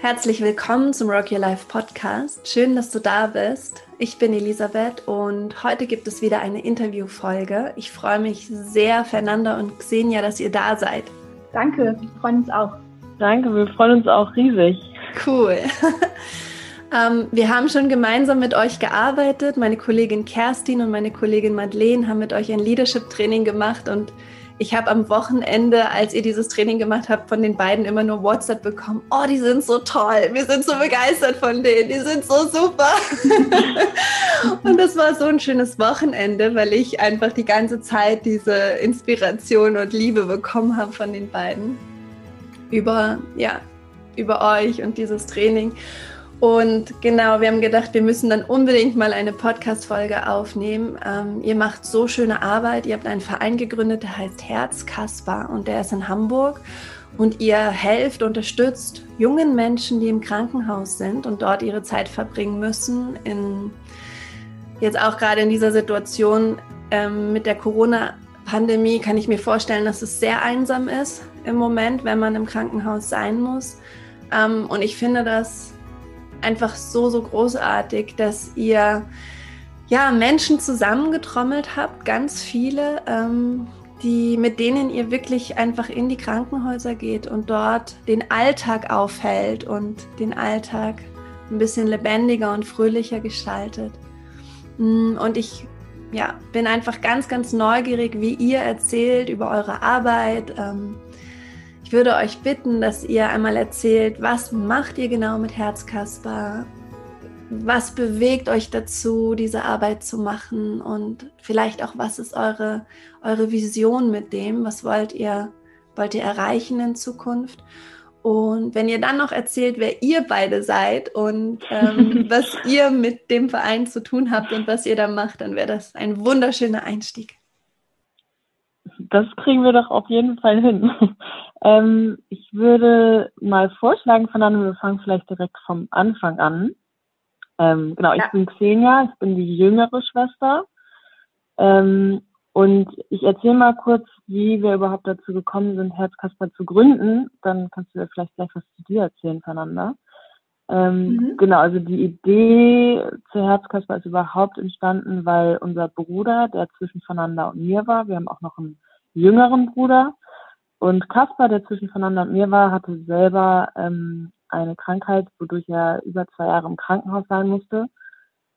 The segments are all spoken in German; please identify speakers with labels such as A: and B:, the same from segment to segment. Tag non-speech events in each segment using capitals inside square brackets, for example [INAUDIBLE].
A: Herzlich willkommen zum Rock Your Life Podcast. Schön, dass du da bist. Ich bin Elisabeth und heute gibt es wieder eine Interviewfolge. Ich freue mich sehr, Fernanda und Xenia, dass ihr da seid.
B: Danke, wir freuen uns auch.
C: Danke, wir freuen uns auch riesig.
A: Cool. [LAUGHS] ähm, wir haben schon gemeinsam mit euch gearbeitet. Meine Kollegin Kerstin und meine Kollegin Madeleine haben mit euch ein Leadership-Training gemacht und ich habe am Wochenende, als ihr dieses Training gemacht habt, von den beiden immer nur WhatsApp bekommen. Oh, die sind so toll. Wir sind so begeistert von denen. Die sind so super. [LAUGHS] und das war so ein schönes Wochenende, weil ich einfach die ganze Zeit diese Inspiration und Liebe bekommen habe von den beiden. Über, ja, über euch und dieses Training. Und genau, wir haben gedacht, wir müssen dann unbedingt mal eine Podcast-Folge aufnehmen. Ähm, ihr macht so schöne Arbeit. Ihr habt einen Verein gegründet, der heißt Herz Kaspar und der ist in Hamburg. Und ihr helft, unterstützt jungen Menschen, die im Krankenhaus sind und dort ihre Zeit verbringen müssen. In, jetzt auch gerade in dieser Situation ähm, mit der Corona-Pandemie kann ich mir vorstellen, dass es sehr einsam ist im Moment, wenn man im Krankenhaus sein muss. Ähm, und ich finde das einfach so, so großartig, dass ihr ja Menschen zusammengetrommelt habt, ganz viele, ähm, die, mit denen ihr wirklich einfach in die Krankenhäuser geht und dort den Alltag aufhält und den Alltag ein bisschen lebendiger und fröhlicher gestaltet. Mm, und ich ja, bin einfach ganz, ganz neugierig, wie ihr erzählt über eure Arbeit. Ähm, ich würde euch bitten, dass ihr einmal erzählt, was macht ihr genau mit Herzkasper? Was bewegt euch dazu, diese Arbeit zu machen? Und vielleicht auch, was ist eure, eure Vision mit dem? Was wollt ihr, wollt ihr erreichen in Zukunft? Und wenn ihr dann noch erzählt, wer ihr beide seid und ähm, [LAUGHS] was ihr mit dem Verein zu tun habt und was ihr da macht, dann wäre das ein wunderschöner Einstieg.
C: Das kriegen wir doch auf jeden Fall hin. [LAUGHS] Ähm, ich würde mal vorschlagen, Fernando, wir fangen vielleicht direkt vom Anfang an. Ähm, genau, ja. ich bin Xenia, ich bin die jüngere Schwester. Ähm, und ich erzähle mal kurz, wie wir überhaupt dazu gekommen sind, Herzkasper zu gründen. Dann kannst du ja vielleicht gleich was zu dir erzählen, Fernanda. Ähm, mhm. Genau, also die Idee zu Herzkasper ist überhaupt entstanden, weil unser Bruder, der zwischen Fernanda und mir war, wir haben auch noch einen jüngeren Bruder, und Kaspar, der zwischen Fernanda und mir war, hatte selber ähm, eine Krankheit, wodurch er über zwei Jahre im Krankenhaus sein musste.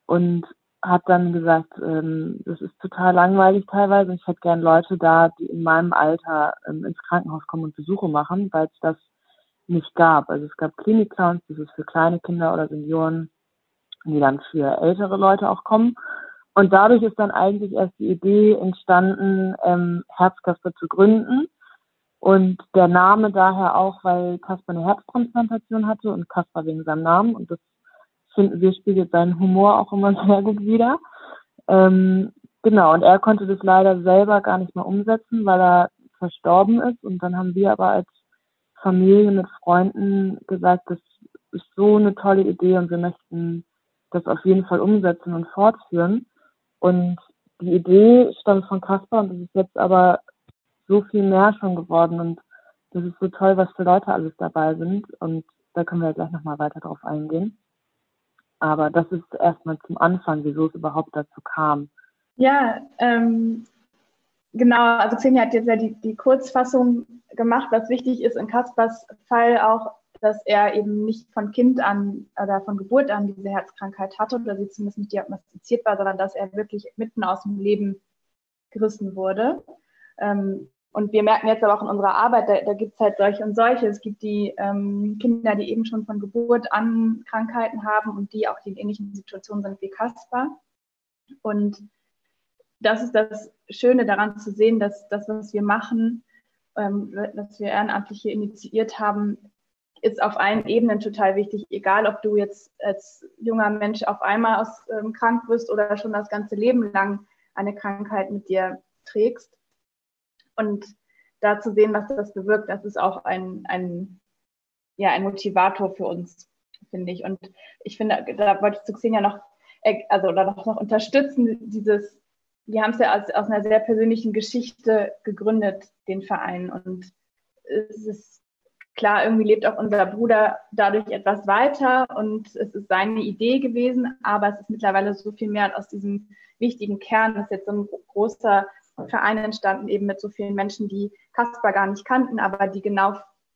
C: Und hat dann gesagt, ähm, das ist total langweilig teilweise. Ich hätte gern Leute da, die in meinem Alter ähm, ins Krankenhaus kommen und Besuche machen, weil es das nicht gab. Also es gab Klinik-Clowns, das ist für kleine Kinder oder Senioren, die dann für ältere Leute auch kommen. Und dadurch ist dann eigentlich erst die Idee entstanden, ähm, Herzkasper zu gründen. Und der Name daher auch, weil Kaspar eine Herztransplantation hatte und Kaspar wegen seinem Namen. Und das finden wir spiegelt seinen Humor auch immer [LAUGHS] sehr gut wider. Ähm, genau, und er konnte das leider selber gar nicht mehr umsetzen, weil er verstorben ist. Und dann haben wir aber als Familie mit Freunden gesagt, das ist so eine tolle Idee und wir möchten das auf jeden Fall umsetzen und fortführen. Und die Idee stammt von Kaspar und das ist jetzt aber so viel mehr schon geworden und das ist so toll, was für Leute alles dabei sind und da können wir ja gleich nochmal weiter drauf eingehen. Aber das ist erstmal zum Anfang, wieso es überhaupt dazu kam.
B: Ja, ähm, genau. Also Xenia hat jetzt ja die, die Kurzfassung gemacht, was wichtig ist in Kaspers Fall auch, dass er eben nicht von Kind an oder von Geburt an diese Herzkrankheit hatte oder sie zumindest nicht diagnostiziert war, sondern dass er wirklich mitten aus dem Leben gerissen wurde. Ähm, und wir merken jetzt aber auch in unserer Arbeit, da, da gibt es halt solche und solche. Es gibt die ähm, Kinder, die eben schon von Geburt an Krankheiten haben und die auch in ähnlichen Situationen sind wie Kaspar. Und das ist das Schöne daran zu sehen, dass das, was wir machen, ähm, was wir ehrenamtlich hier initiiert haben, ist auf allen Ebenen total wichtig. Egal, ob du jetzt als junger Mensch auf einmal aus, ähm, krank wirst oder schon das ganze Leben lang eine Krankheit mit dir trägst. Und da zu sehen, was das bewirkt, das ist auch ein, ein, ja, ein Motivator für uns, finde ich. Und ich finde, da wollte ich zu Xenia noch, äh, also da noch, noch unterstützen, dieses, wir haben es ja aus, aus einer sehr persönlichen Geschichte gegründet, den Verein. Und es ist klar, irgendwie lebt auch unser Bruder dadurch etwas weiter und es ist seine Idee gewesen, aber es ist mittlerweile so viel mehr aus diesem wichtigen Kern, das ist jetzt so ein großer Verein entstanden, eben mit so vielen Menschen, die Kasper gar nicht kannten, aber die genau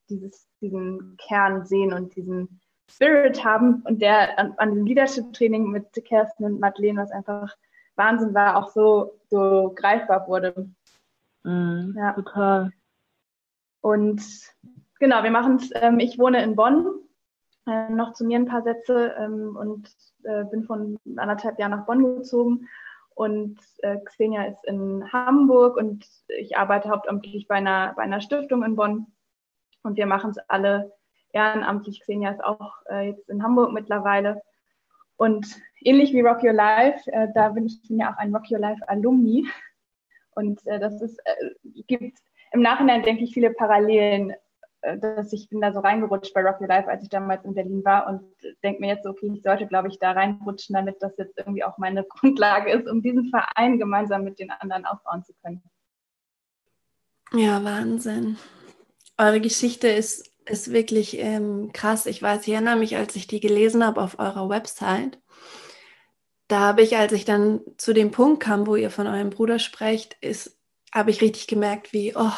B: dieses, diesen Kern sehen und diesen Spirit haben und der an, an dem Leadership-Training mit Kerstin und Madeleine, was einfach Wahnsinn war, auch so, so greifbar wurde.
C: Mm, ja. Total.
B: Und genau, wir machen es, ähm, ich wohne in Bonn, äh, noch zu mir ein paar Sätze ähm, und äh, bin von anderthalb Jahren nach Bonn gezogen. Und äh, Xenia ist in Hamburg und ich arbeite hauptamtlich bei einer, bei einer Stiftung in Bonn. Und wir machen es alle ehrenamtlich. Xenia ist auch äh, jetzt in Hamburg mittlerweile. Und ähnlich wie Rock Your Life, äh, da bin ich ja auch ein Rock Your Life Alumni. Und äh, das ist, äh, gibt im Nachhinein, denke ich, viele Parallelen, dass ich bin da so reingerutscht bei Rock Your Life, als ich damals in Berlin war und denke mir jetzt, okay, ich sollte, glaube ich, da reinrutschen, damit das jetzt irgendwie auch meine [LAUGHS] Grundlage ist, um diesen Verein gemeinsam mit den anderen aufbauen zu können.
A: Ja, Wahnsinn. Eure Geschichte ist ist wirklich ähm, krass. Ich weiß, ich erinnere mich, als ich die gelesen habe auf eurer Website. Da habe ich, als ich dann zu dem Punkt kam, wo ihr von eurem Bruder sprecht, ist, habe ich richtig gemerkt, wie, oh,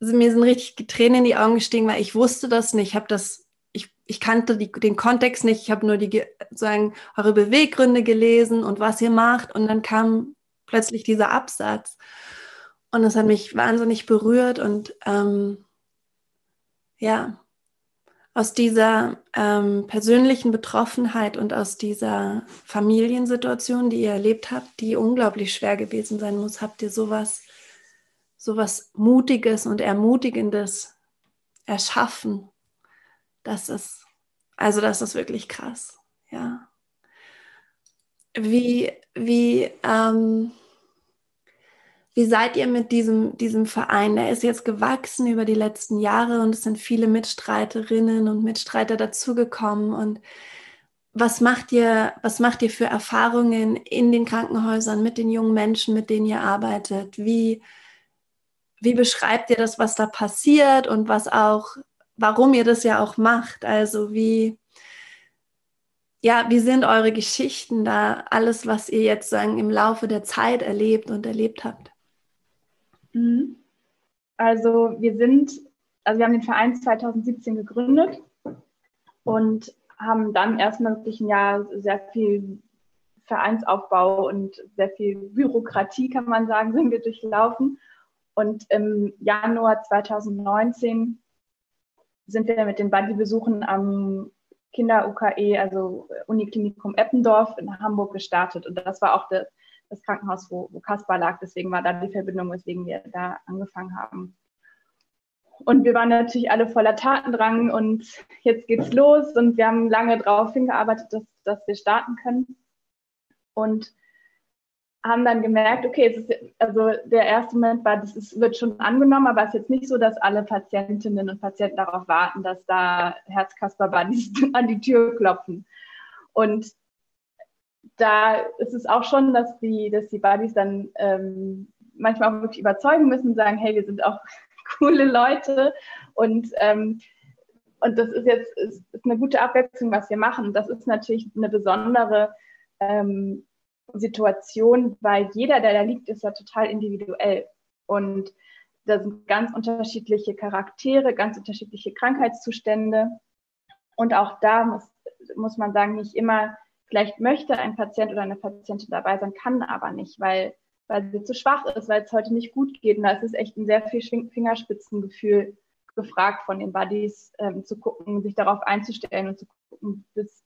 A: mir sind richtig Tränen in die Augen gestiegen, weil ich wusste das nicht. Ich habe das, ich, ich kannte die, den Kontext nicht. Ich habe nur die, sagen, eure Beweggründe gelesen und was ihr macht. Und dann kam plötzlich dieser Absatz. Und das hat mich wahnsinnig berührt und ähm, ja, aus dieser ähm, persönlichen Betroffenheit und aus dieser Familiensituation, die ihr erlebt habt, die unglaublich schwer gewesen sein muss, habt ihr sowas, sowas Mutiges und Ermutigendes erschaffen. Das ist, also das ist wirklich krass, ja. Wie, wie, ähm, wie seid ihr mit diesem, diesem Verein? Der ist jetzt gewachsen über die letzten Jahre und es sind viele Mitstreiterinnen und Mitstreiter dazugekommen. Und was macht ihr, was macht ihr für Erfahrungen in den Krankenhäusern mit den jungen Menschen, mit denen ihr arbeitet? Wie, wie beschreibt ihr das, was da passiert und was auch, warum ihr das ja auch macht? Also wie, ja, wie sind eure Geschichten da? Alles, was ihr jetzt sagen im Laufe der Zeit erlebt und erlebt habt?
B: Mhm. Also wir sind, also wir haben den Verein 2017 gegründet und haben dann erstmal wirklich ein Jahr sehr viel Vereinsaufbau und sehr viel Bürokratie, kann man sagen, sind wir durchlaufen. Und im Januar 2019 sind wir mit den Buddy-Besuchen am Kinder-UKE, also Uniklinikum Eppendorf in Hamburg gestartet. Und das war auch das das Krankenhaus, wo, wo Kaspar lag. Deswegen war da die Verbindung, weswegen wir da angefangen haben. Und wir waren natürlich alle voller Tatendrang und jetzt geht's los und wir haben lange darauf hingearbeitet, dass, dass wir starten können. Und haben dann gemerkt, okay, ist, also der erste Moment war, das ist, wird schon angenommen, aber es ist jetzt nicht so, dass alle Patientinnen und Patienten darauf warten, dass da Herzkasper-Buddies [LAUGHS] an die Tür klopfen. Und da ist es auch schon, dass die, dass die Buddies dann ähm, manchmal auch wirklich überzeugen müssen, sagen, hey, wir sind auch [LAUGHS] coole Leute und ähm, und das ist jetzt ist, ist eine gute Abwechslung, was wir machen. Das ist natürlich eine besondere ähm, Situation, weil jeder, der da liegt, ist ja total individuell. Und da sind ganz unterschiedliche Charaktere, ganz unterschiedliche Krankheitszustände. Und auch da muss, muss man sagen, nicht immer Vielleicht möchte ein Patient oder eine Patientin dabei sein, kann aber nicht, weil, weil sie zu schwach ist, weil es heute nicht gut geht. Und da ist es echt ein sehr viel Fingerspitzengefühl gefragt von den Buddies, ähm, zu gucken, sich darauf einzustellen und zu gucken, bis,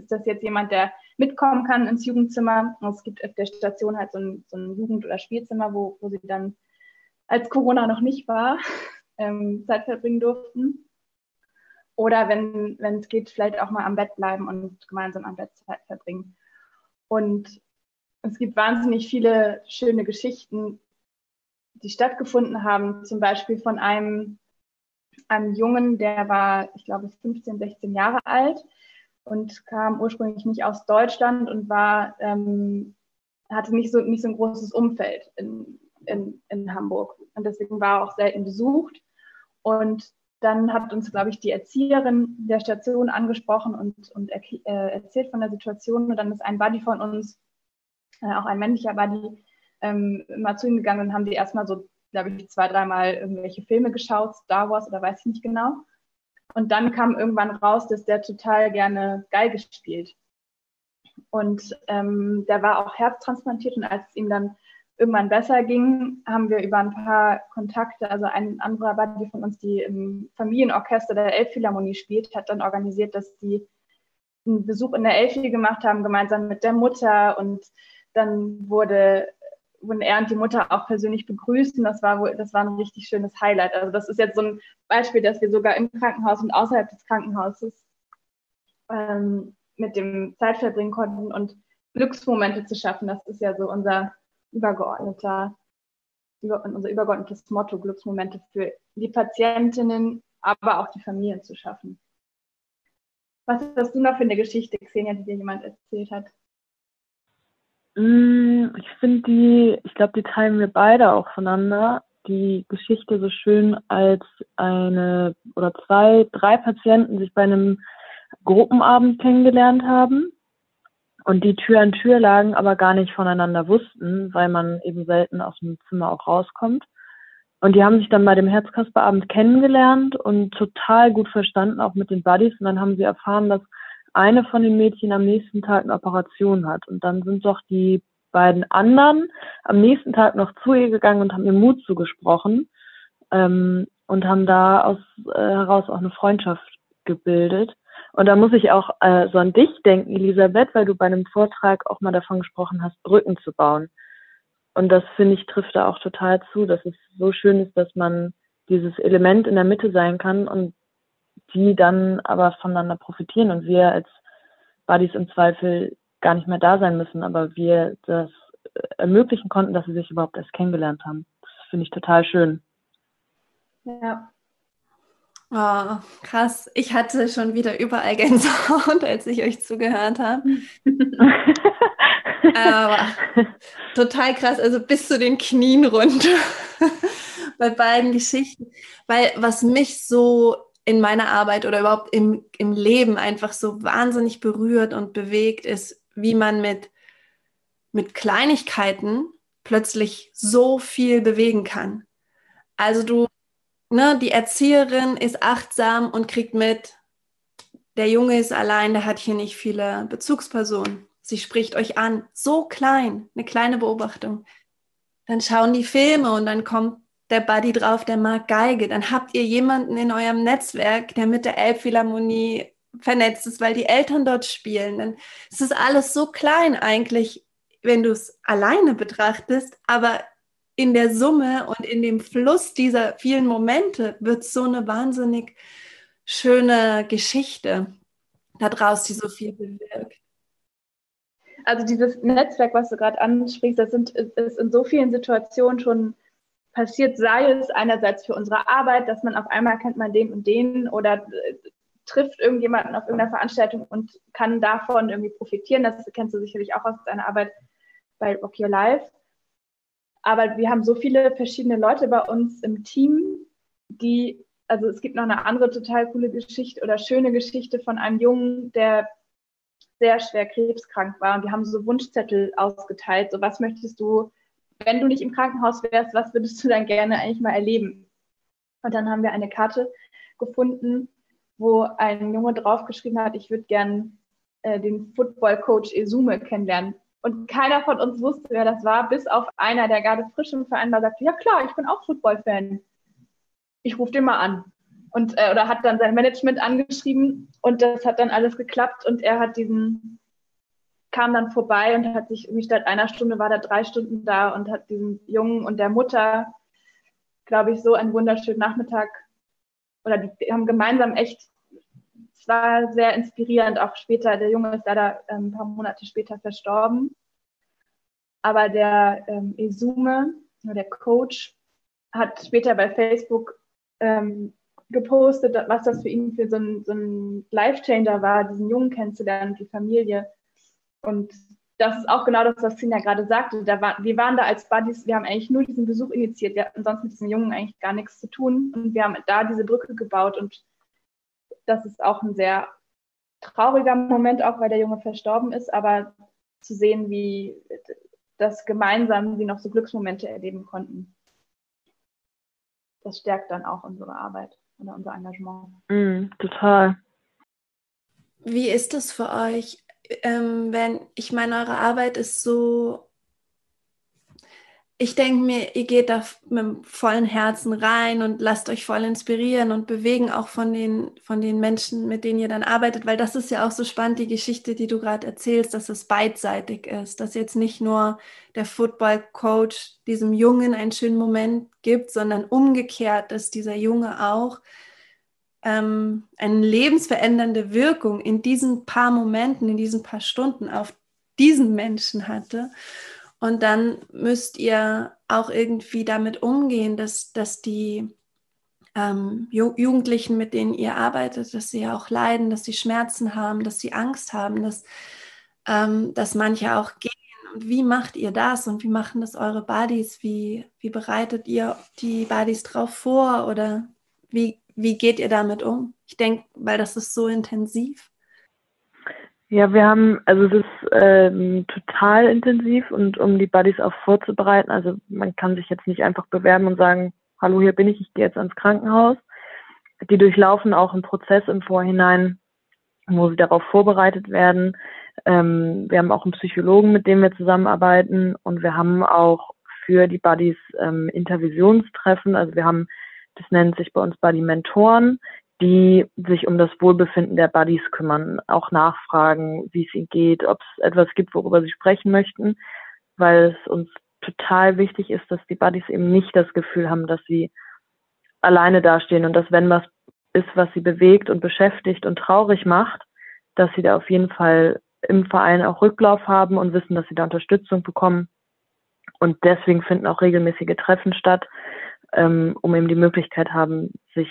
B: ist das jetzt jemand, der mitkommen kann ins Jugendzimmer. Und es gibt auf der Station halt so ein, so ein Jugend- oder Spielzimmer, wo, wo sie dann, als Corona noch nicht war, [LAUGHS] ähm, Zeit verbringen durften. Oder wenn es geht, vielleicht auch mal am Bett bleiben und gemeinsam am Bett Zeit verbringen. Und es gibt wahnsinnig viele schöne Geschichten, die stattgefunden haben. Zum Beispiel von einem, einem Jungen, der war, ich glaube, 15, 16 Jahre alt und kam ursprünglich nicht aus Deutschland und war, ähm, hatte nicht so, nicht so ein großes Umfeld in, in, in Hamburg. Und deswegen war er auch selten besucht. Und dann hat uns, glaube ich, die Erzieherin der Station angesprochen und, und er, äh, erzählt von der Situation. Und dann ist ein Buddy von uns, äh, auch ein männlicher Buddy, ähm, mal zu ihm gegangen und haben die erstmal so, glaube ich, zwei, dreimal irgendwelche Filme geschaut, Star Wars oder weiß ich nicht genau. Und dann kam irgendwann raus, dass der total gerne Geige spielt. Und ähm, der war auch herztransplantiert und als es ihm dann irgendwann besser ging, haben wir über ein paar Kontakte, also ein anderer Buddy von uns, die im Familienorchester der Elbphilharmonie spielt, hat dann organisiert, dass die einen Besuch in der Elfi gemacht haben, gemeinsam mit der Mutter. Und dann wurde, wurden er und die Mutter auch persönlich begrüßt. Und das war, das war ein richtig schönes Highlight. Also das ist jetzt so ein Beispiel, dass wir sogar im Krankenhaus und außerhalb des Krankenhauses ähm, mit dem Zeit verbringen konnten und Glücksmomente zu schaffen. Das ist ja so unser übergeordneter, über, unser übergeordnetes Motto, Glücksmomente für die Patientinnen, aber auch die Familien zu schaffen. Was hast du noch für eine Geschichte, Xenia, die dir jemand erzählt hat?
C: Mm, ich finde die, ich glaube, die teilen wir beide auch voneinander. Die Geschichte so schön, als eine oder zwei, drei Patienten sich bei einem Gruppenabend kennengelernt haben und die Tür an Tür lagen, aber gar nicht voneinander wussten, weil man eben selten aus dem Zimmer auch rauskommt. Und die haben sich dann bei dem Herzkasperabend kennengelernt und total gut verstanden, auch mit den Buddies. Und dann haben sie erfahren, dass eine von den Mädchen am nächsten Tag eine Operation hat. Und dann sind doch die beiden anderen am nächsten Tag noch zu ihr gegangen und haben ihr Mut zugesprochen ähm, und haben da aus äh, heraus auch eine Freundschaft gebildet. Und da muss ich auch äh, so an dich denken, Elisabeth, weil du bei einem Vortrag auch mal davon gesprochen hast, Brücken zu bauen. Und das finde ich trifft da auch total zu, dass es so schön ist, dass man dieses Element in der Mitte sein kann und die dann aber voneinander profitieren und wir als Buddies im Zweifel gar nicht mehr da sein müssen, aber wir das äh, ermöglichen konnten, dass sie sich überhaupt erst kennengelernt haben. Das finde ich total schön.
A: Ja, Oh, krass. Ich hatte schon wieder überall Gänsehaut, [LAUGHS] als ich euch zugehört habe. [LAUGHS] Aber total krass, also bis zu den Knien runter [LAUGHS] bei beiden Geschichten. Weil was mich so in meiner Arbeit oder überhaupt im, im Leben einfach so wahnsinnig berührt und bewegt, ist, wie man mit, mit Kleinigkeiten plötzlich so viel bewegen kann. Also du ne, die Erzieherin ist achtsam und kriegt mit, der Junge ist allein, der hat hier nicht viele Bezugspersonen. Sie spricht euch an, so klein, eine kleine Beobachtung. Dann schauen die Filme und dann kommt der Buddy drauf, der mag Geige. Dann habt ihr jemanden in eurem Netzwerk, der mit der Elbphilharmonie vernetzt ist, weil die Eltern dort spielen. Dann ist es alles so klein eigentlich, wenn du es alleine betrachtest, aber in der Summe und in dem Fluss dieser vielen Momente wird so eine wahnsinnig schöne Geschichte daraus, die so viel bewirkt.
B: Also dieses Netzwerk, was du gerade ansprichst, das sind, ist in so vielen Situationen schon passiert, sei es einerseits für unsere Arbeit, dass man auf einmal kennt man den und den oder äh, trifft irgendjemanden auf irgendeiner Veranstaltung und kann davon irgendwie profitieren. Das kennst du sicherlich auch aus deiner Arbeit bei Rock Your Life. Aber wir haben so viele verschiedene Leute bei uns im Team, die, also es gibt noch eine andere total coole Geschichte oder schöne Geschichte von einem Jungen, der sehr schwer krebskrank war. Und wir haben so Wunschzettel ausgeteilt. So, was möchtest du, wenn du nicht im Krankenhaus wärst, was würdest du dann gerne eigentlich mal erleben? Und dann haben wir eine Karte gefunden, wo ein Junge draufgeschrieben hat, ich würde gern äh, den Football Coach Esume kennenlernen. Und keiner von uns wusste, wer das war, bis auf einer, der gerade frisch im Verein war, sagte, ja klar, ich bin auch Football-Fan. Ich rufe den mal an. Und, äh, oder hat dann sein Management angeschrieben und das hat dann alles geklappt und er hat diesen, kam dann vorbei und hat sich irgendwie statt einer Stunde war er drei Stunden da und hat diesem Jungen und der Mutter, glaube ich, so einen wunderschönen Nachmittag oder die haben gemeinsam echt es war sehr inspirierend, auch später. Der Junge ist leider ähm, ein paar Monate später verstorben. Aber der ähm, Esume, der Coach, hat später bei Facebook ähm, gepostet, was das für ihn für so ein, so ein Life-Changer war, diesen Jungen kennenzulernen, die Familie. Und das ist auch genau das, was Tina gerade sagte. Da war, wir waren da als Buddies, wir haben eigentlich nur diesen Besuch initiiert. Wir hatten sonst mit diesem Jungen eigentlich gar nichts zu tun. Und wir haben da diese Brücke gebaut. Und das ist auch ein sehr trauriger Moment, auch weil der Junge verstorben ist. Aber zu sehen, wie das gemeinsam sie noch so Glücksmomente erleben konnten, das stärkt dann auch unsere Arbeit oder unser Engagement.
C: Mm, total.
A: Wie ist es für euch? Ähm, wenn ich meine, eure Arbeit ist so, ich denke mir, ihr geht da mit vollen Herzen rein und lasst euch voll inspirieren und bewegen auch von den, von den Menschen, mit denen ihr dann arbeitet, weil das ist ja auch so spannend, die Geschichte, die du gerade erzählst, dass es beidseitig ist, dass jetzt nicht nur der Football-Coach diesem Jungen einen schönen Moment gibt, sondern umgekehrt, dass dieser Junge auch ähm, eine lebensverändernde Wirkung in diesen paar Momenten, in diesen paar Stunden auf diesen Menschen hatte. Und dann müsst ihr auch irgendwie damit umgehen, dass, dass die ähm, Jugendlichen, mit denen ihr arbeitet, dass sie auch leiden, dass sie Schmerzen haben, dass sie Angst haben, dass, ähm, dass manche auch gehen. Und wie macht ihr das und wie machen das eure Buddies? Wie, wie bereitet ihr die Buddies drauf vor oder wie, wie geht ihr damit um? Ich denke, weil das ist so intensiv.
C: Ja, wir haben, also es ist ähm, total intensiv und um die Buddies auch vorzubereiten, also man kann sich jetzt nicht einfach bewerben und sagen, hallo, hier bin ich, ich gehe jetzt ans Krankenhaus. Die durchlaufen auch einen Prozess im Vorhinein, wo sie darauf vorbereitet werden. Ähm, wir haben auch einen Psychologen, mit dem wir zusammenarbeiten und wir haben auch für die Buddies ähm, Intervisionstreffen. Also wir haben das nennt sich bei uns Buddy Mentoren, die sich um das Wohlbefinden der Buddies kümmern, auch nachfragen, wie es ihnen geht, ob es etwas gibt, worüber sie sprechen möchten, weil es uns total wichtig ist, dass die Buddies eben nicht das Gefühl haben, dass sie alleine dastehen und dass wenn was ist, was sie bewegt und beschäftigt und traurig macht, dass sie da auf jeden Fall im Verein auch Rücklauf haben und wissen, dass sie da Unterstützung bekommen. Und deswegen finden auch regelmäßige Treffen statt, ähm, um eben die Möglichkeit haben, sich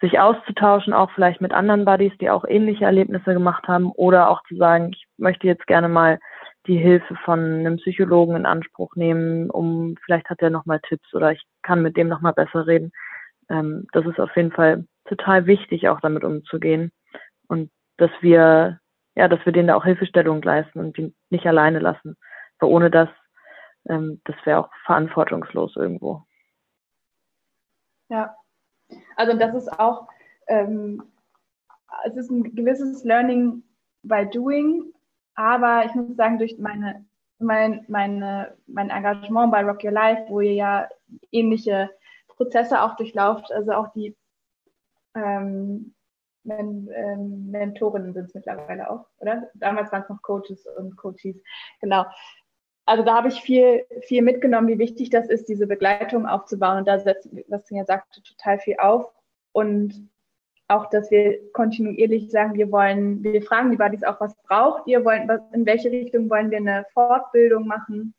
C: sich auszutauschen, auch vielleicht mit anderen Buddies, die auch ähnliche Erlebnisse gemacht haben, oder auch zu sagen, ich möchte jetzt gerne mal die Hilfe von einem Psychologen in Anspruch nehmen, um vielleicht hat er noch mal Tipps oder ich kann mit dem noch mal besser reden. Ähm, das ist auf jeden Fall total wichtig, auch damit umzugehen und dass wir ja, dass wir denen da auch Hilfestellung leisten und die nicht alleine lassen. Weil ohne das, ähm, das wäre auch verantwortungslos irgendwo.
B: Ja, also das ist auch, ähm, es ist ein gewisses Learning by Doing, aber ich muss sagen, durch meine, mein, meine, mein Engagement bei Rock Your Life, wo ihr ja ähnliche Prozesse auch durchlauft, also auch die ähm, Men ähm, Mentorinnen sind es mittlerweile auch, oder? Damals waren es noch Coaches und Coaches, genau also da habe ich viel, viel mitgenommen, wie wichtig das ist, diese Begleitung aufzubauen. Und da setzt, was du ja sagte, total viel auf. Und auch, dass wir kontinuierlich sagen, wir wollen, wir fragen die Buddies auch, was braucht ihr, wollen, was, in welche Richtung wollen wir eine Fortbildung machen.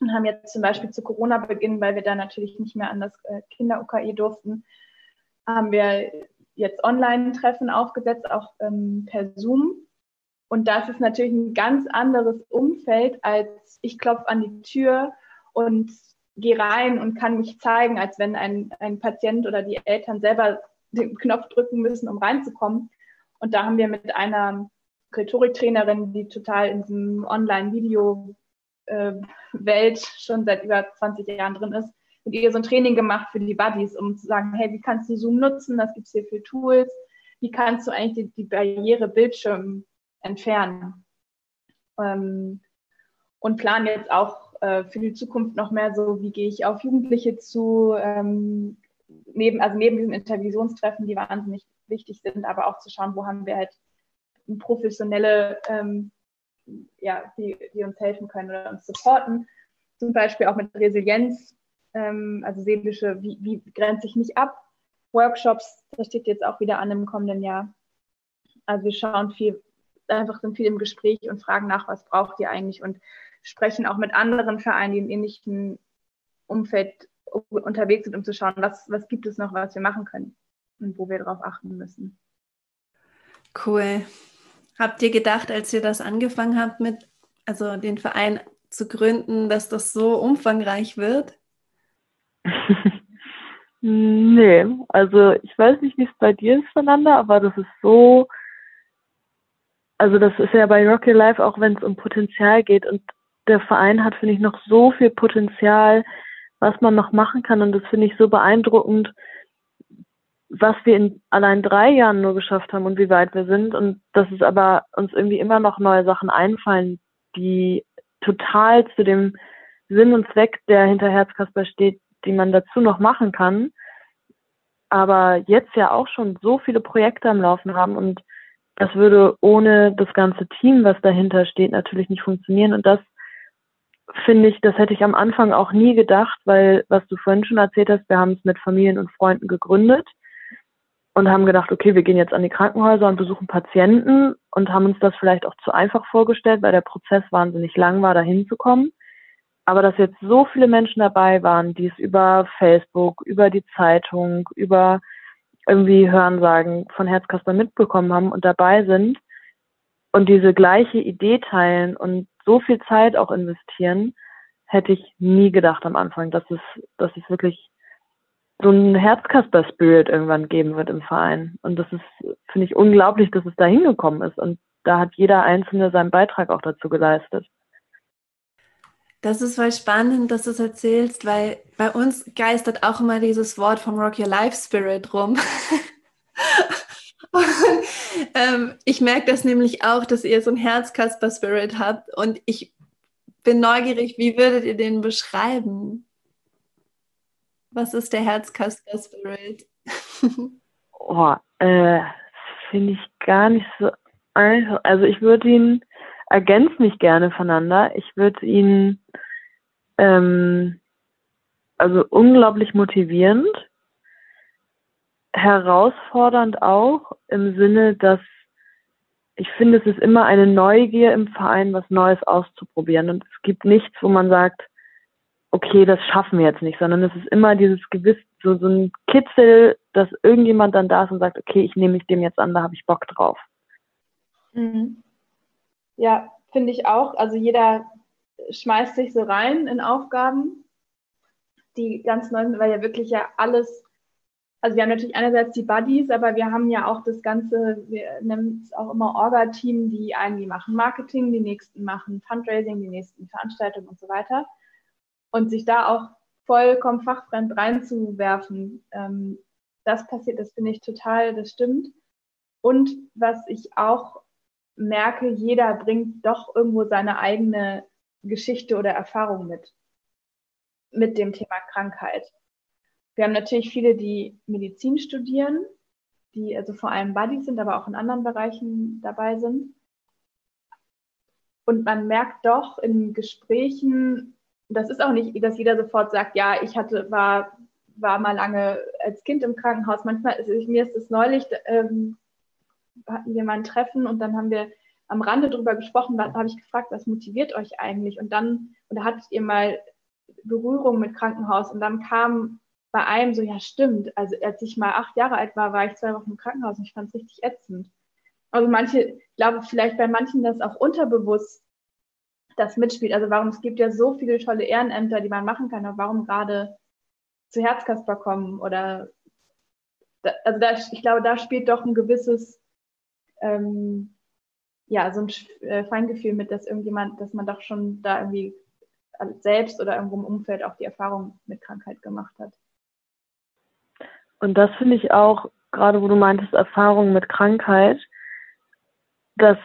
B: Und haben jetzt zum Beispiel zu Corona-Beginn, weil wir da natürlich nicht mehr an das äh, Kinder-UKE durften, haben wir jetzt Online-Treffen aufgesetzt, auch ähm, per Zoom und das ist natürlich ein ganz anderes Umfeld, als ich klopfe an die Tür und gehe rein und kann mich zeigen, als wenn ein, ein Patient oder die Eltern selber den Knopf drücken müssen, um reinzukommen. Und da haben wir mit einer Rhetoriktrainerin, die total in diesem Online-Video-Welt äh, schon seit über 20 Jahren drin ist, mit ihr so ein Training gemacht für die Buddies, um zu sagen, hey, wie kannst du Zoom nutzen? Was gibt es hier für Tools? Wie kannst du eigentlich die, die Barriere Bildschirm entfernen. Ähm, und planen jetzt auch äh, für die Zukunft noch mehr so, wie gehe ich auf Jugendliche zu, ähm, neben, also neben diesen Intervisionstreffen, die wahnsinnig wichtig sind, aber auch zu schauen, wo haben wir halt professionelle, ähm, ja, die, die uns helfen können oder uns supporten. Zum Beispiel auch mit Resilienz, ähm, also seelische, wie, wie grenze ich mich ab? Workshops, das steht jetzt auch wieder an im kommenden Jahr. Also wir schauen viel, einfach sind viel im Gespräch und fragen nach, was braucht ihr eigentlich und sprechen auch mit anderen Vereinen, die im ähnlichen Umfeld unterwegs sind, um zu schauen, was, was gibt es noch, was wir machen können und wo wir darauf achten müssen.
A: Cool. Habt ihr gedacht, als ihr das angefangen habt mit also den Verein zu gründen, dass das so umfangreich wird? [LAUGHS]
C: nee, also ich weiß nicht, wie es bei dir ist, Fernanda, aber das ist so, also das ist ja bei Rocky Life auch, wenn es um Potenzial geht. Und der Verein hat, finde ich, noch so viel Potenzial, was man noch machen kann. Und das finde ich so beeindruckend, was wir in allein drei Jahren nur geschafft haben und wie weit wir sind. Und dass es aber uns irgendwie immer noch neue Sachen einfallen, die total zu dem Sinn und Zweck, der hinter Herzkasper steht, die man dazu noch machen kann. Aber jetzt ja auch schon so viele Projekte am Laufen haben und das würde ohne das ganze Team, was dahinter steht, natürlich nicht funktionieren. Und das finde ich, das hätte ich am Anfang auch nie gedacht, weil, was du vorhin schon erzählt hast, wir haben es mit Familien und Freunden gegründet und haben gedacht, okay, wir gehen jetzt an die Krankenhäuser und besuchen Patienten und haben uns das vielleicht auch zu einfach vorgestellt, weil der Prozess wahnsinnig lang war, da hinzukommen. Aber dass jetzt so viele Menschen dabei waren, die es über Facebook, über die Zeitung, über irgendwie Hörensagen von Herzkasper mitbekommen haben und dabei sind und diese gleiche Idee teilen und so viel Zeit auch investieren, hätte ich nie gedacht am Anfang, dass es, dass es wirklich so ein Herzkasper-Spirit irgendwann geben wird im Verein. Und das ist, finde ich, unglaublich, dass es da hingekommen ist. Und da hat jeder Einzelne seinen Beitrag auch dazu geleistet.
A: Das ist voll spannend, dass du es erzählst, weil bei uns geistert auch immer dieses Wort vom Rock Your Life Spirit rum. [LAUGHS] und, ähm, ich merke das nämlich auch, dass ihr so ein Herzkasper-Spirit habt. Und ich bin neugierig, wie würdet ihr den beschreiben? Was ist der Herzkasper Spirit? [LAUGHS]
C: oh, äh, finde ich gar nicht so einfach. Also ich würde ihn, ergänzt mich gerne voneinander. Ich würde ihn, ähm, also unglaublich motivierend, herausfordernd auch im Sinne, dass ich finde, es ist immer eine Neugier im Verein, was Neues auszuprobieren. Und es gibt nichts, wo man sagt, okay, das schaffen wir jetzt nicht, sondern es ist immer dieses gewiss, so, so ein Kitzel, dass irgendjemand dann da ist und sagt, okay, ich nehme mich dem jetzt an, da habe ich Bock drauf.
B: Mhm. Ja, finde ich auch. Also jeder schmeißt sich so rein in Aufgaben, die ganz neu sind, weil ja wirklich ja alles, also wir haben natürlich einerseits die Buddies, aber wir haben ja auch das ganze, wir nennen es auch immer Orga-Team, die einen, die machen Marketing, die nächsten machen Fundraising, die nächsten Veranstaltungen und so weiter und sich da auch vollkommen fachfremd reinzuwerfen, ähm, das passiert, das finde ich total, das stimmt. Und was ich auch merke, jeder bringt doch irgendwo seine eigene Geschichte oder Erfahrung mit, mit dem Thema Krankheit. Wir haben natürlich viele, die Medizin studieren, die also vor allem Buddy sind, aber auch in anderen Bereichen dabei sind. Und man merkt doch in Gesprächen, das ist auch nicht, dass jeder sofort sagt, ja, ich hatte, war, war mal lange als Kind im Krankenhaus. Manchmal, also mir ist es neulich, ähm, hatten wir mal ein Treffen und dann haben wir am Rande drüber gesprochen, da habe ich gefragt, was motiviert euch eigentlich? Und dann, und da hattet ihr mal Berührung mit Krankenhaus und dann kam bei einem so, ja stimmt, also als ich mal acht Jahre alt war, war ich zwei Wochen im Krankenhaus und ich fand es richtig ätzend. Also manche, ich glaube vielleicht bei manchen das auch unterbewusst das mitspielt. Also warum es gibt ja so viele tolle Ehrenämter, die man machen kann, aber warum gerade zu Herzkasper kommen oder da, also da, ich glaube, da spielt doch ein gewisses ähm, ja, so ein äh, Feingefühl mit, dass irgendjemand, dass man doch schon da irgendwie selbst oder irgendwo im Umfeld auch die Erfahrung mit Krankheit gemacht hat.
C: Und das finde ich auch, gerade wo du meintest, Erfahrung mit Krankheit, dass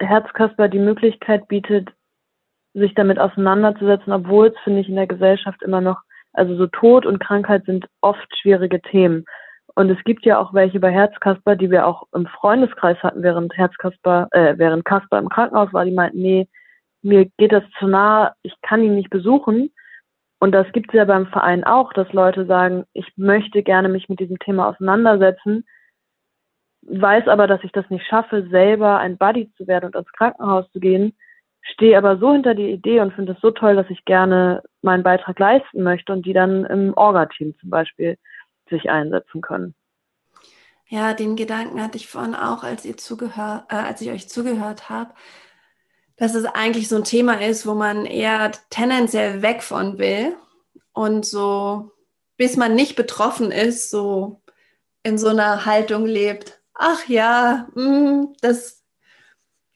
C: Herzkasper die Möglichkeit bietet, sich damit auseinanderzusetzen, obwohl es, finde ich, in der Gesellschaft immer noch, also so Tod und Krankheit sind oft schwierige Themen. Und es gibt ja auch welche bei Herzkasper, die wir auch im Freundeskreis hatten, während Herzkasper, äh, während Kasper im Krankenhaus war, die meinten, nee, mir geht das zu nah, ich kann ihn nicht besuchen. Und das gibt es ja beim Verein auch, dass Leute sagen, ich möchte gerne mich mit diesem Thema auseinandersetzen, weiß aber, dass ich das nicht schaffe, selber ein Buddy zu werden und ins Krankenhaus zu gehen stehe aber so hinter die Idee und finde es so toll, dass ich gerne meinen Beitrag leisten möchte und die dann im Orga-Team zum Beispiel sich einsetzen können.
A: Ja, den Gedanken hatte ich vorhin auch, als ihr zugehört, äh, als ich euch zugehört habe. dass es eigentlich so ein Thema ist, wo man eher tendenziell weg von will und so, bis man nicht betroffen ist, so in so einer Haltung lebt. Ach ja, mh, mm, das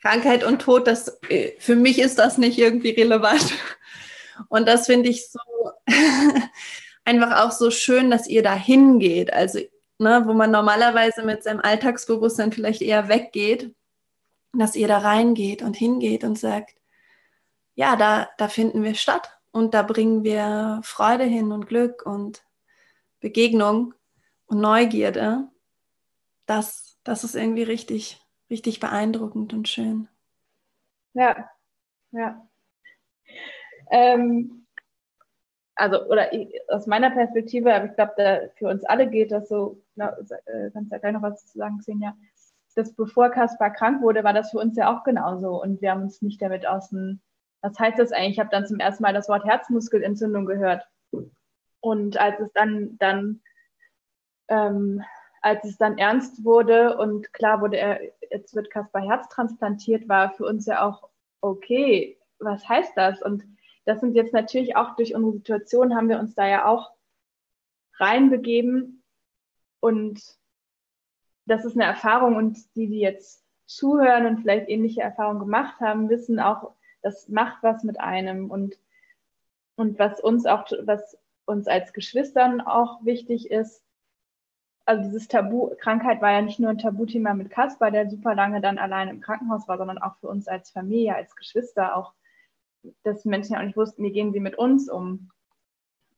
A: Krankheit und Tod, das äh, für mich ist das nicht irgendwie relevant. Und das finde ich so [LAUGHS] einfach auch so schön, dass ihr da hingeht. Also, ne, wo man normalerweise mit seinem Alltagsbewusstsein vielleicht eher weggeht, dass ihr da reingeht und hingeht und sagt, ja, da, da finden wir statt und da bringen wir Freude hin und Glück und Begegnung und Neugierde. Das, das ist irgendwie richtig, richtig beeindruckend und schön.
B: Ja, ja. Ähm, also, oder ich, aus meiner Perspektive, aber ich glaube, für uns alle geht das so, na, äh, kannst ja gleich noch was zu sagen, Xenia, dass bevor Kaspar krank wurde, war das für uns ja auch genauso und wir haben uns nicht damit aus dem, was heißt das eigentlich? Ich habe dann zum ersten Mal das Wort Herzmuskelentzündung gehört. Und als es dann, dann ähm, als es dann ernst wurde und klar wurde, er, jetzt wird Kaspar Herz transplantiert, war für uns ja auch okay, was heißt das? Und das sind jetzt natürlich auch durch unsere Situation haben wir uns da ja auch reinbegeben. Und das ist eine Erfahrung und die, die jetzt zuhören und vielleicht ähnliche Erfahrungen gemacht haben, wissen auch, das macht was mit einem und, und was uns auch, was uns als Geschwistern auch wichtig ist, also dieses Tabu, Krankheit war ja nicht nur ein Tabuthema mit Kaspar, der super lange dann allein im Krankenhaus war, sondern auch für uns als Familie, als Geschwister, auch, dass Menschen ja auch nicht wussten, wie gehen sie mit uns um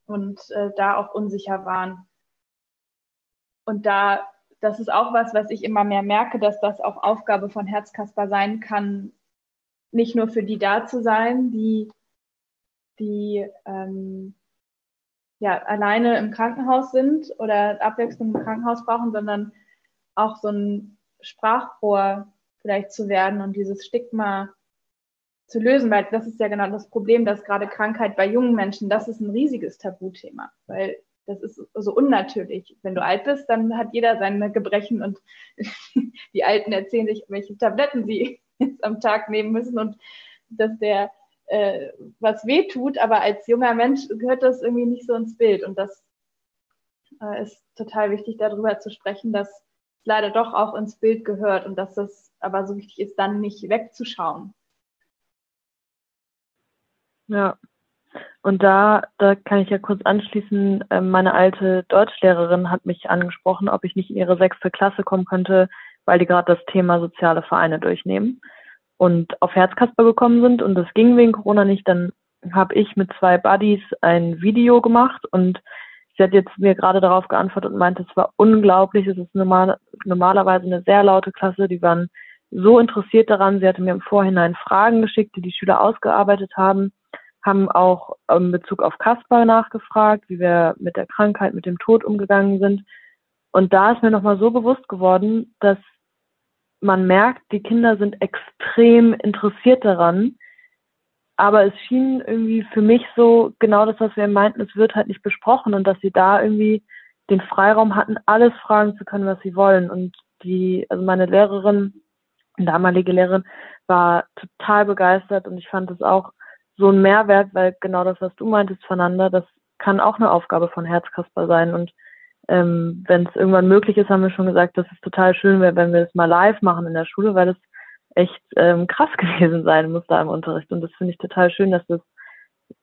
B: und äh, da auch unsicher waren. Und da, das ist auch was, was ich immer mehr merke, dass das auch Aufgabe von Herzkasper sein kann, nicht nur für die da zu sein, die, die ähm, ja, alleine im Krankenhaus sind oder Abwechslung im Krankenhaus brauchen, sondern auch so ein Sprachrohr vielleicht zu werden und dieses Stigma zu lösen, weil das ist ja genau das Problem, dass gerade Krankheit bei jungen Menschen, das ist ein riesiges Tabuthema, weil das ist so unnatürlich. Wenn du alt bist, dann hat jeder seine Gebrechen und [LAUGHS] die Alten erzählen sich, welche Tabletten sie [LAUGHS] jetzt am Tag nehmen müssen und dass der äh, was weh tut, aber als junger Mensch gehört das irgendwie nicht so ins Bild. Und das äh, ist total wichtig, darüber zu sprechen, dass es leider doch auch ins Bild gehört und dass es aber so wichtig ist, dann nicht wegzuschauen.
C: Ja, und da, da kann ich ja kurz anschließen, ähm, meine alte Deutschlehrerin hat mich angesprochen, ob ich nicht in ihre sechste Klasse kommen könnte, weil die gerade das Thema soziale Vereine durchnehmen und auf Herzkasper gekommen sind. Und das ging wegen Corona nicht, dann habe ich mit zwei Buddies ein Video gemacht und sie hat jetzt mir gerade darauf geantwortet und meinte, es war unglaublich, es ist normal, normalerweise eine sehr laute Klasse, die waren so interessiert daran, sie hatte mir im Vorhinein Fragen geschickt, die die Schüler ausgearbeitet haben, haben auch in Bezug auf Kasper nachgefragt, wie wir mit der Krankheit, mit dem Tod umgegangen sind. Und da ist mir nochmal so bewusst geworden, dass man merkt, die Kinder sind extrem interessiert daran. Aber es schien irgendwie für mich so genau das, was wir meinten, es wird halt nicht besprochen und dass sie da irgendwie den Freiraum hatten, alles fragen zu können, was sie wollen. Und die, also meine Lehrerin, damalige Lehrerin, war total begeistert und ich fand es auch so ein Mehrwert, weil genau das, was du meintest, voneinander, das kann auch eine Aufgabe von Herzkasper sein. Und ähm, wenn es irgendwann möglich ist, haben wir schon gesagt, dass es total schön wäre, wenn wir es mal live machen in der Schule, weil es echt ähm, krass [LAUGHS] gewesen sein muss da im Unterricht. Und das finde ich total schön, dass das,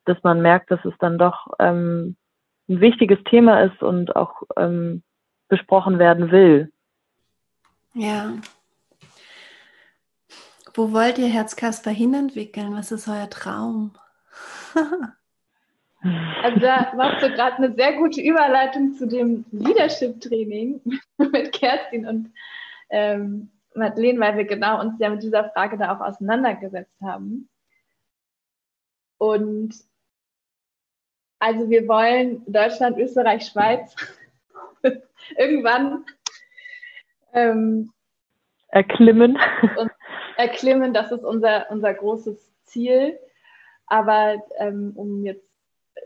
C: dass man merkt, dass es dann doch ähm, ein wichtiges Thema ist und auch ähm, besprochen werden will.
A: Ja. Wo wollt ihr Herzkasper hinentwickeln? Was ist euer Traum?
B: Also da machst du gerade eine sehr gute Überleitung zu dem Leadership-Training [LAUGHS] mit Kerstin und ähm, Madeleine, weil wir genau uns ja mit dieser Frage da auch auseinandergesetzt haben. Und also wir wollen Deutschland, Österreich, Schweiz [LAUGHS] irgendwann ähm,
C: erklimmen.
B: Erklimmen, das ist unser, unser großes Ziel. Aber ähm, um jetzt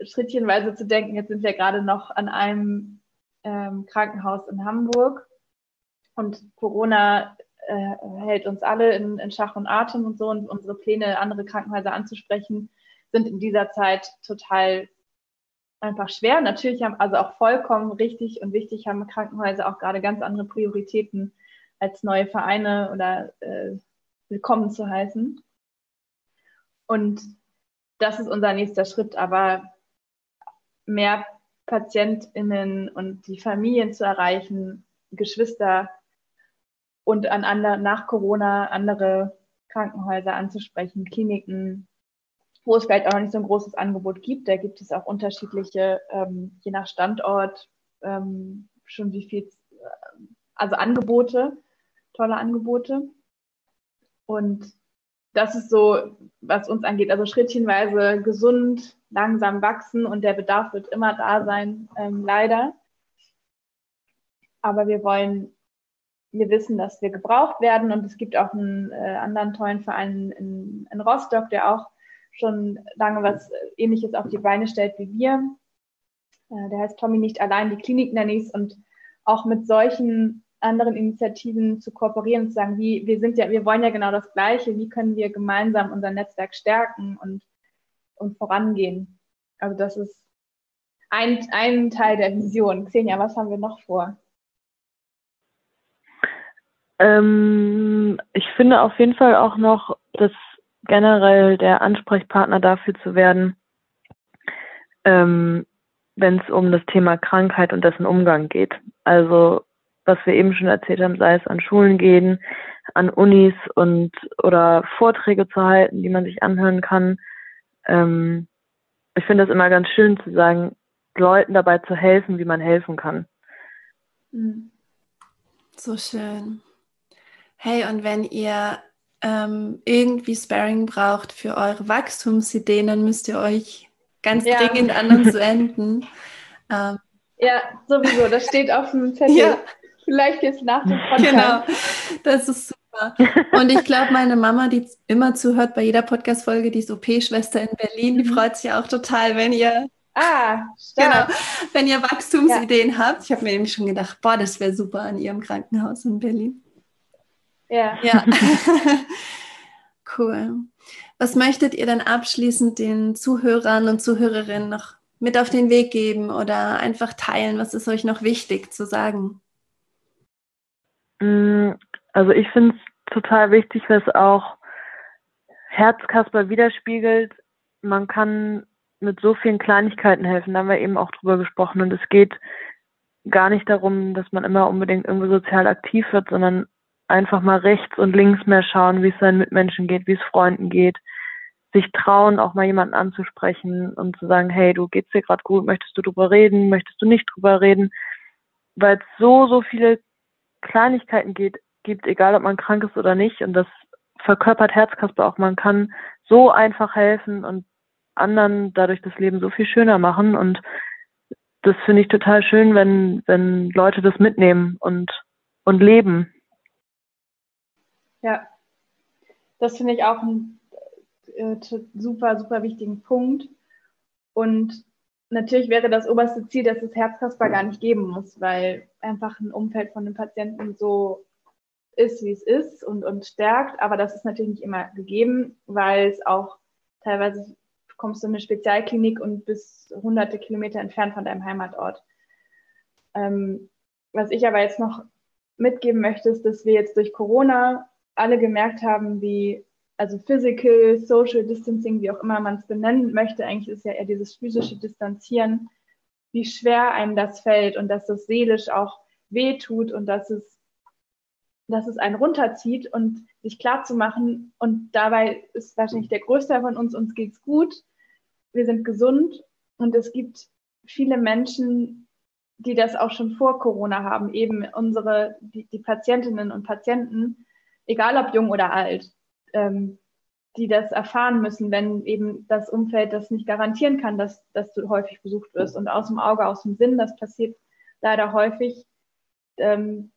B: schrittchenweise zu denken. Jetzt sind wir gerade noch an einem ähm, Krankenhaus in Hamburg und Corona äh, hält uns alle in, in Schach und Atem und so und unsere Pläne, andere Krankenhäuser anzusprechen, sind in dieser Zeit total einfach schwer. Natürlich haben also auch vollkommen richtig und wichtig haben Krankenhäuser auch gerade ganz andere Prioritäten als neue Vereine oder äh, willkommen zu heißen. Und das ist unser nächster Schritt, aber mehr PatientInnen und die Familien zu erreichen, Geschwister und an andere, nach Corona andere Krankenhäuser anzusprechen, Kliniken, wo es vielleicht auch noch nicht so ein großes Angebot gibt. Da gibt es auch unterschiedliche, ähm, je nach Standort, ähm, schon wie viel, also Angebote, tolle Angebote. Und das ist so, was uns angeht. Also schrittchenweise gesund, langsam wachsen und der Bedarf wird immer da sein, ähm, leider. Aber wir wollen, wir wissen, dass wir gebraucht werden und es gibt auch einen äh, anderen tollen Verein in, in Rostock, der auch schon lange was Ähnliches auf die Beine stellt wie wir. Äh, der heißt Tommy nicht allein, die Klinik Nannies und auch mit solchen anderen Initiativen zu kooperieren und zu sagen, wie, wir sind ja, wir wollen ja genau das Gleiche, wie können wir gemeinsam unser Netzwerk stärken und, und vorangehen. Also das ist ein, ein Teil der Vision. Xenia, was haben wir noch vor?
C: Ähm, ich finde auf jeden Fall auch noch, dass generell der Ansprechpartner dafür zu werden, ähm, wenn es um das Thema Krankheit und dessen Umgang geht. Also was wir eben schon erzählt haben, sei es an Schulen gehen, an Unis und oder Vorträge zu halten, die man sich anhören kann. Ähm, ich finde es immer ganz schön zu sagen, Leuten dabei zu helfen, wie man helfen kann.
A: Hm. So schön. Hey, und wenn ihr ähm, irgendwie Sparring braucht für eure Wachstumsideen, dann müsst ihr euch ganz ja. dringend an uns wenden. [LAUGHS]
B: Ähm, ja, sowieso, das steht auf dem Zettel. Ja. Vielleicht jetzt nach dem Podcast. Genau,
A: das ist super. Und ich glaube, meine Mama, die immer zuhört bei jeder Podcast-Folge, die ist OP-Schwester in Berlin, die mhm. freut sich auch total, wenn ihr
B: Ah, stark. Genau.
A: Wenn ihr Wachstumsideen ja. habt. Ich habe mir nämlich schon gedacht, boah, das wäre super an ihrem Krankenhaus in Berlin.
B: Ja.
A: Ja. [LAUGHS] cool. Was möchtet ihr dann abschließend den Zuhörern und Zuhörerinnen noch mit auf den Weg geben oder einfach teilen? Was ist euch noch wichtig zu sagen?
C: Mm, also ich finde es total wichtig, was auch Herzkasper widerspiegelt. Man kann mit so vielen Kleinigkeiten helfen. Da haben wir eben auch drüber gesprochen. Und es geht gar nicht darum, dass man immer unbedingt irgendwo sozial aktiv wird, sondern einfach mal rechts und links mehr schauen, wie es seinen Mitmenschen geht, wie es Freunden geht, sich trauen, auch mal jemanden anzusprechen und zu sagen, hey, du geht's dir gerade gut, möchtest du drüber reden, möchtest du nicht drüber reden, weil es so, so viele Kleinigkeiten geht, gibt, egal ob man krank ist oder nicht. Und das verkörpert Herzkasper auch. Man kann so einfach helfen und anderen dadurch das Leben so viel schöner machen. Und das finde ich total schön, wenn, wenn Leute das mitnehmen und, und leben.
B: Ja, das finde ich auch einen äh, super, super wichtigen Punkt. Und natürlich wäre das oberste Ziel, dass es Herzkasper gar nicht geben muss, weil einfach ein Umfeld von den Patienten so ist, wie es ist und, und stärkt. Aber das ist natürlich nicht immer gegeben, weil es auch teilweise kommst du in eine Spezialklinik und bist hunderte Kilometer entfernt von deinem Heimatort. Ähm, was ich aber jetzt noch mitgeben möchte, ist, dass wir jetzt durch Corona alle gemerkt haben, wie also Physical, Social Distancing, wie auch immer man es benennen möchte, eigentlich ist ja eher dieses physische Distanzieren, wie schwer einem das fällt und dass das seelisch auch wehtut und dass es, dass es einen runterzieht und sich klar zu machen. Und dabei ist wahrscheinlich der Größte von uns, uns geht's gut, wir sind gesund und es gibt viele Menschen, die das auch schon vor Corona haben, eben unsere, die, die Patientinnen und Patienten, egal ob jung oder alt ähm, die das erfahren müssen, wenn eben das Umfeld das nicht garantieren kann, dass, dass du häufig besucht wirst. Und aus dem Auge, aus dem Sinn, das passiert leider häufig, ähm,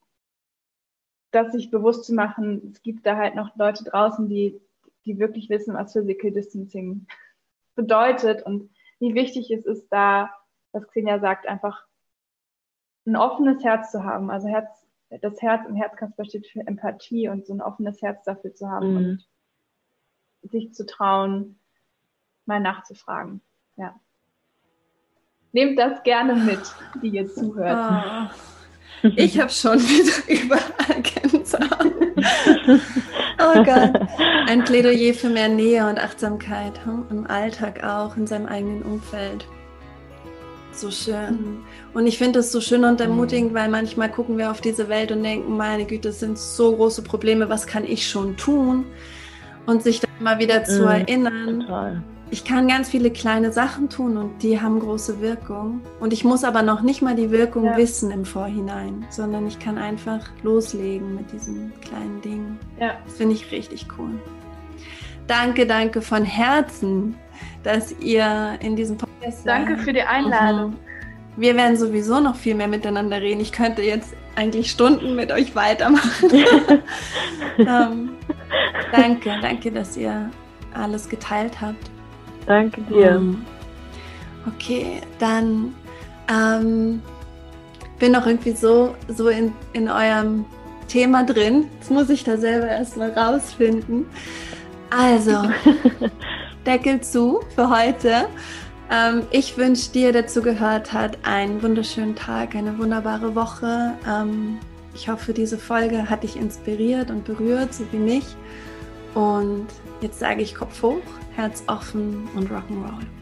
B: dass sich bewusst zu machen, es gibt da halt noch Leute draußen, die, die wirklich wissen, was Physical Distancing [LAUGHS] bedeutet und wie wichtig es ist, da, was Xenia sagt, einfach ein offenes Herz zu haben. Also Herz, das Herz im Herzkasper steht für Empathie und so ein offenes Herz dafür zu haben mhm. und sich zu trauen, mal nachzufragen. Ja. Nehmt das gerne mit, die ihr zuhört.
A: Oh, ich habe schon wieder [LAUGHS] überall Gänsehaut. Oh Gott. Ein Plädoyer für mehr Nähe und Achtsamkeit hm? im Alltag auch, in seinem eigenen Umfeld. So schön. Mhm. Und ich finde es so schön und ermutigend, mhm. weil manchmal gucken wir auf diese Welt und denken, meine Güte, es sind so große Probleme, was kann ich schon tun? Und sich dann mal wieder zu mhm, erinnern, total ich kann ganz viele kleine Sachen tun und die haben große Wirkung. Und ich muss aber noch nicht mal die Wirkung ja. wissen im Vorhinein, sondern ich kann einfach loslegen mit diesen kleinen Dingen. Ja. Das finde ich richtig cool. Danke, danke von Herzen, dass ihr in diesem
B: Podcast Danke für die Einladung. Mhm.
A: Wir werden sowieso noch viel mehr miteinander reden. Ich könnte jetzt eigentlich Stunden mit euch weitermachen. [LAUGHS] ähm, danke, danke, dass ihr alles geteilt habt.
C: Danke dir. Um,
A: okay, dann ähm, bin noch irgendwie so, so in, in eurem Thema drin. Jetzt muss ich da selber erstmal rausfinden. Also, [LAUGHS] Deckel zu für heute. Ähm, ich wünsche dir, der zugehört hat, einen wunderschönen Tag, eine wunderbare Woche. Ähm, ich hoffe, diese Folge hat dich inspiriert und berührt, so wie mich. Und jetzt sage ich Kopf hoch. Herz offen und Rock'n'Roll.